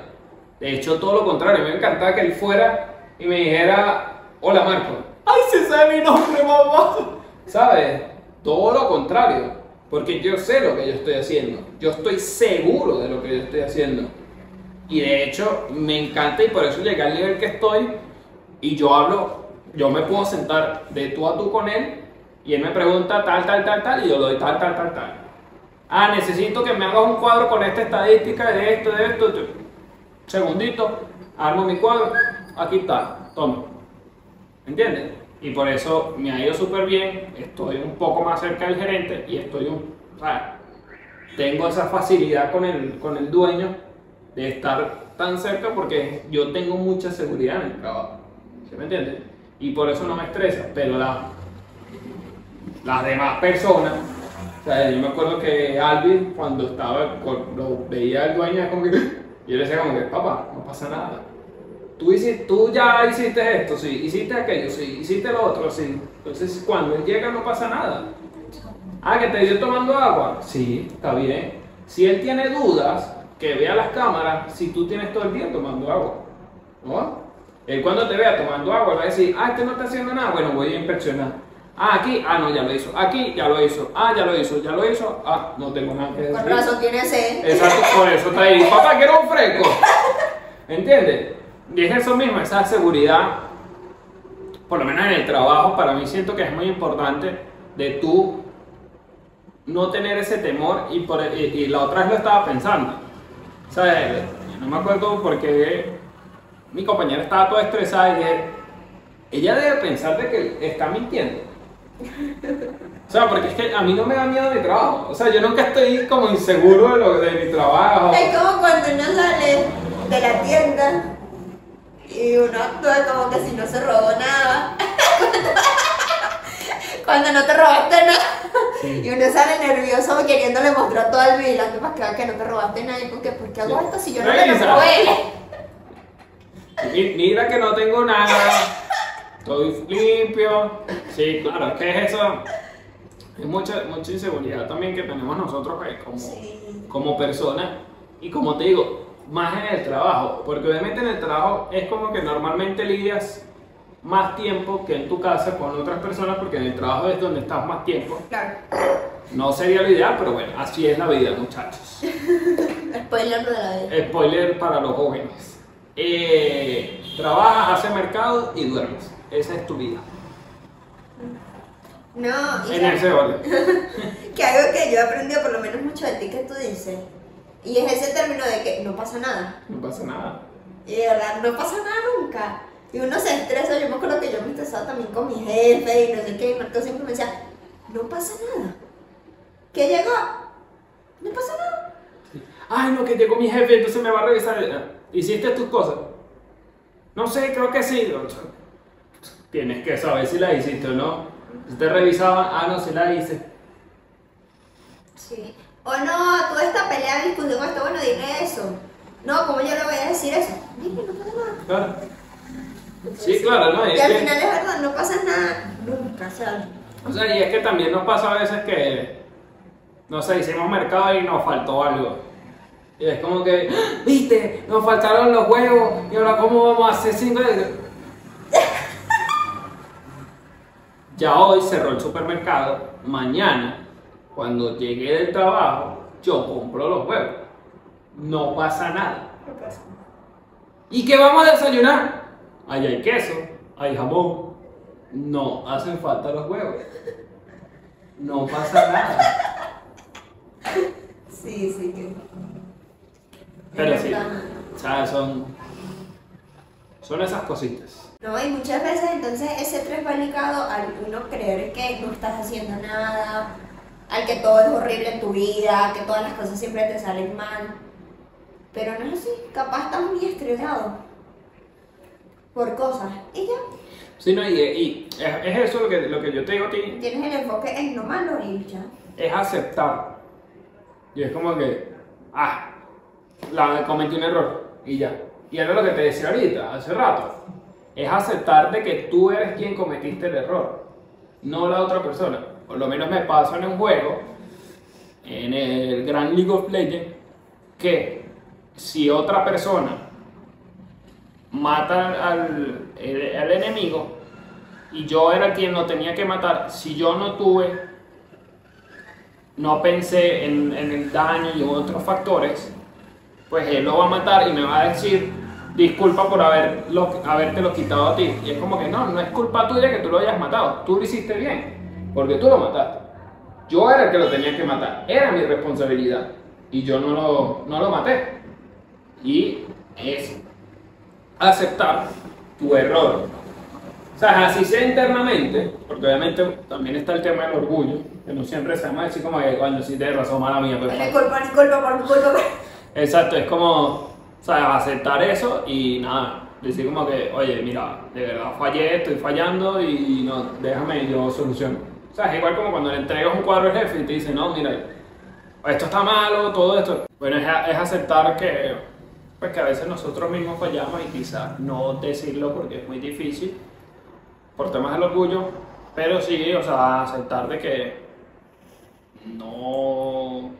De hecho, todo lo contrario, me encantaba que él fuera y me dijera, hola Marco. ¡Ay, se sabe mi nombre, mamá! ¿Sabes? Todo lo contrario, porque yo sé lo que yo estoy haciendo. Yo estoy seguro de lo que yo estoy haciendo. Y de hecho, me encanta y por eso llegué al nivel que estoy. Y yo hablo, yo me puedo sentar de tú a tú con él y él me pregunta tal, tal, tal, tal y yo lo doy tal, tal, tal, tal. Ah, necesito que me hagas un cuadro con esta estadística de esto, de esto. Segundito, armo mi cuadro, aquí está, toma. ¿Entiendes? Y por eso me ha ido súper bien, estoy un poco más cerca del gerente y estoy un, sea, tengo esa facilidad con el, con el dueño de estar tan cerca porque yo tengo mucha seguridad en el trabajo. ¿Sí me entiendes? Y por eso no me estresa, pero la, las demás personas, o sea, yo me acuerdo que Alvin, cuando estaba, cuando veía al dueño, como que, yo le decía como que, papá, no pasa nada. Tú, hiciste, tú ya hiciste esto, sí, hiciste aquello, sí, hiciste lo otro, sí. Entonces, cuando él llega, no pasa nada. Ah, que te dio tomando agua. Sí, está bien. Si él tiene dudas, que vea las cámaras si tú tienes todo el día tomando agua. ¿No? Él cuando te vea tomando agua va a decir, ah, este no está haciendo nada, bueno, voy a inspeccionar. Ah, aquí, ah, no, ya lo hizo. Aquí, ya lo hizo. Ah, ya lo hizo, ya lo hizo. Ah, no tengo nada que decir. Con razón tiene sed. Exacto, por eso está ahí. Papá, quiero un fresco. ¿Entiendes? Y es eso mismo, esa seguridad, por lo menos en el trabajo, para mí siento que es muy importante de tú no tener ese temor y, por, y, y la otra vez lo estaba pensando. ¿Sabes? No me acuerdo porque mi compañera estaba toda estresada y dije, ella debe pensar de que está mintiendo. O sea, porque es que a mí no me da miedo mi trabajo. O sea, yo nunca estoy como inseguro de, lo, de mi trabajo. Es como cuando uno sale de la tienda y uno actúa como que si no se robó nada. Cuando no te robaste nada. Y uno sale nervioso queriéndole mostrar todo el vigilante para que vea que no te robaste nada. Porque, ¿por qué hago esto si yo no te lo robé? Mira que no tengo nada. Estoy limpio. Sí, claro, es que es eso. Es mucha, mucha inseguridad también que tenemos nosotros pues, como, Sí. como personas. Y como te digo, más en el trabajo. Porque obviamente en el trabajo es como que normalmente lidias más tiempo que en tu casa con otras personas porque en el trabajo es donde estás más tiempo. Claro. No sería lo ideal, pero bueno, así es la vida, muchachos. Spoiler de la vida. Spoiler para los jóvenes. Eh, trabajas, haces mercado y duermes. Esa es tu vida. No, y En ese orden. que algo que yo he aprendido por lo menos mucho de ti que tú dices. Y es ese término de que no pasa nada. No pasa nada. Y de verdad, no pasa nada nunca. Y uno se estresa, yo me acuerdo que yo me estresaba también con mi jefe y no sé qué, y Marco siempre me decía, no pasa nada. ¿Qué llegó? No pasa nada. Ay, no, que llegó mi jefe, entonces me va a revisar. ¿Hiciste tus cosas? No sé, creo que sí. Tienes que saber si la hiciste o no. Si te revisaban, ah, no, si la hice. Sí. O no, tú esta pelea, discusión con esto, bueno, dile eso. No, ¿cómo yo le voy a decir eso? Dile, no pasa nada. Claro. Sí, claro, ¿no? Y Es al que- final es verdad, no pasa nada. Nunca, ¿sabes? O sea, y es que también nos pasa a veces que, no sé, hicimos mercado y nos faltó algo. Y es como que, ¡Ah! viste, nos faltaron los huevos y ahora cómo vamos a hacer cinco de... Ya hoy cerró el supermercado, mañana, cuando llegue del trabajo, yo compro los huevos. No pasa nada. No pasa nada. ¿Y qué vamos a desayunar? Ahí hay queso, hay jamón. No hacen falta los huevos. No pasa nada. Sí, sí, que. Pero sí, o sea, son, son esas cositas. No, y muchas veces entonces ese estrés va ligado al uno creer que no estás haciendo nada, al que todo es horrible en tu vida, que todas las cosas siempre te salen mal. Pero no es así, capaz estás muy estresado por cosas. Y ya, Sí, no, y, y es, es eso lo que, lo que yo te digo a ti, tienes el enfoque en lo malo y ya. es aceptar. Y es como que, ah, la, cometí un error y ya. Y era lo que te decía ahorita, hace rato. Es aceptar de que tú eres quien cometiste el error, no la otra persona. Por lo menos me pasó en un juego, en el Grand League of Legends, que si otra persona mata al, al enemigo y yo era quien lo tenía que matar, si yo no tuve no pensé en, en el daño y otros factores, pues él lo va a matar y me va a decir disculpa por haberlo, habértelo quitado a ti. Y es como que no, no es culpa tuya que tú lo hayas matado, tú lo hiciste bien, porque tú lo mataste. Yo era el que lo tenía que matar, era mi responsabilidad y yo no lo, no lo maté. Y es aceptar tu error. O sea, así sea internamente, porque obviamente también está el tema del orgullo, que no siempre sabemos decir como que, coño, sí tienes razón, mala mía, pero... Ni culpa, ni culpa, por mi culpa. Exacto, es como, o sea, aceptar eso y nada, decir como que, oye, mira, de verdad fallé, estoy fallando y no, déjame, yo soluciono. O sea, es igual como cuando le entregas un cuadro al jefe y te dice, no, mira, esto está malo, todo esto. Bueno, es, es aceptar que, pues que a veces nosotros mismos fallamos y quizás no decirlo porque es muy difícil por temas del orgullo, pero sí, o sea, aceptar de que no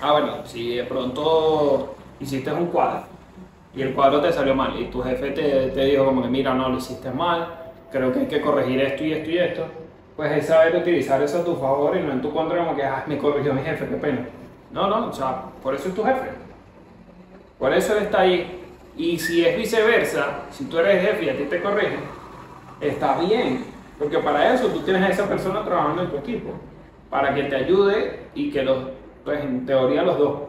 Ah, bueno, si de pronto hiciste un cuadro y el cuadro te salió mal y tu jefe te, te dijo como que mira, no, lo hiciste mal, creo que hay que corregir esto y esto y esto, pues es saber utilizar eso a tu favor y no en tu contra como que, ah, me corrigió mi jefe, qué pena. No, no, o sea, por eso es tu jefe. Por eso él está ahí. Y si es viceversa, si tú eres jefe y a ti te corrigen, está bien, porque para eso tú tienes a esa persona trabajando en tu equipo, para que te ayude y que los, pues en teoría los dos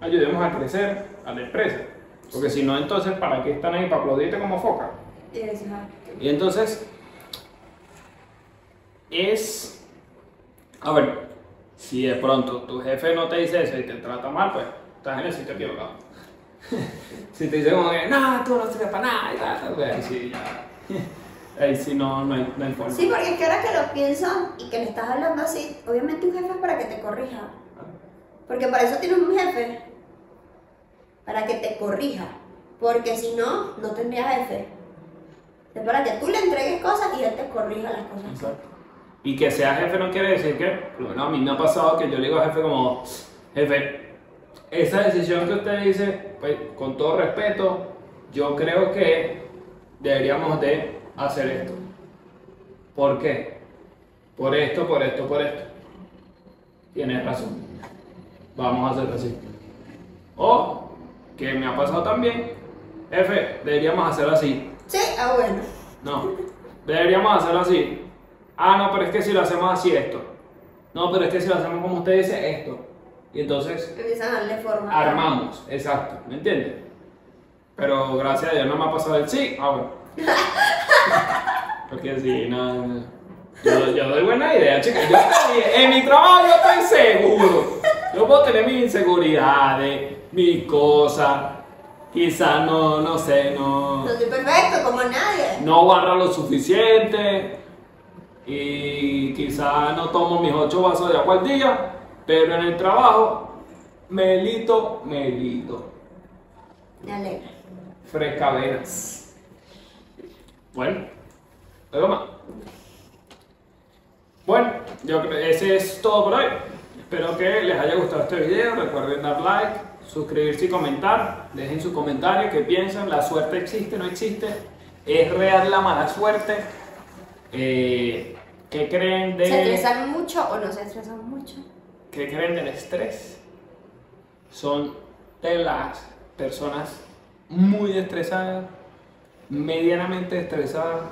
ayudemos a crecer a la empresa. Porque si no, entonces, ¿para qué están ahí? Para aplaudirte como foca. Y entonces, es, a ver, si de pronto tu jefe no te dice eso y te trata mal, pues estás en el sitio equivocado. si te dice como que, no, tú no sirves para nada y tal, pues ahí sí, ya. Ahí sí no, no hay, no hay forma. Sí, porque es que ahora que lo pienso y que le estás hablando así, obviamente un jefe es para que te corrija. Porque para eso tienes un jefe. Para que te corrija. Porque si no, no tendrías jefe. Es para que tú le entregues cosas y él te corrija las cosas. Exacto. Y que sea jefe no quiere decir que, menos a mí me ha pasado que yo le digo al jefe como, jefe, esa decisión que usted dice, pues con todo respeto, yo creo que deberíamos de hacer esto. ¿Por qué? Por esto, por esto, por esto. Tienes razón. Vamos a hacerlo así. O, que me ha pasado también, F, deberíamos hacerlo así. Sí, ah, bueno. No, deberíamos hacerlo así. Ah, no, pero es que si lo hacemos así, esto. No, pero es que si lo hacemos como usted dice, esto. Y entonces Empiezan a darle forma. armamos, exacto, ¿me entiendes? Pero gracias a Dios no me ha pasado el sí, ah, bueno. Porque sí, no. Yo, yo doy buena idea, chicas. Yo en mi trabajo yo estoy seguro. Yo puedo tener mis inseguridades, mis cosas. Quizás no, no sé, no No soy perfecto, como nadie. no barra lo suficiente y quizá no tomo mis ocho vasos de agua al día, pero en el trabajo, melito, melito, Me alegra. frescaveras. Bueno, algo más. Bueno, yo creo que ese es todo por hoy. Espero que les haya gustado este video. Recuerden dar like, suscribirse y comentar. Dejen su comentario, qué piensan. ¿La suerte existe, no existe? ¿Es real la mala suerte? Eh, ¿Qué creen de...? ¿Se estresan mucho o no se estresan mucho? ¿Qué creen del estrés? Son de las personas muy estresadas, medianamente estresadas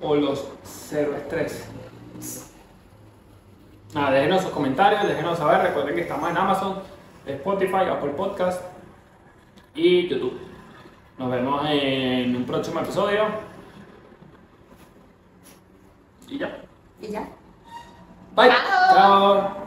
o los cero estrés. Nada, déjenos sus comentarios, déjenos saber. Recuerden que estamos en Amazon, Spotify, Apple Podcast y YouTube. Nos vemos en un próximo episodio. Y ya. Y ya. Bye. Chao. Chao.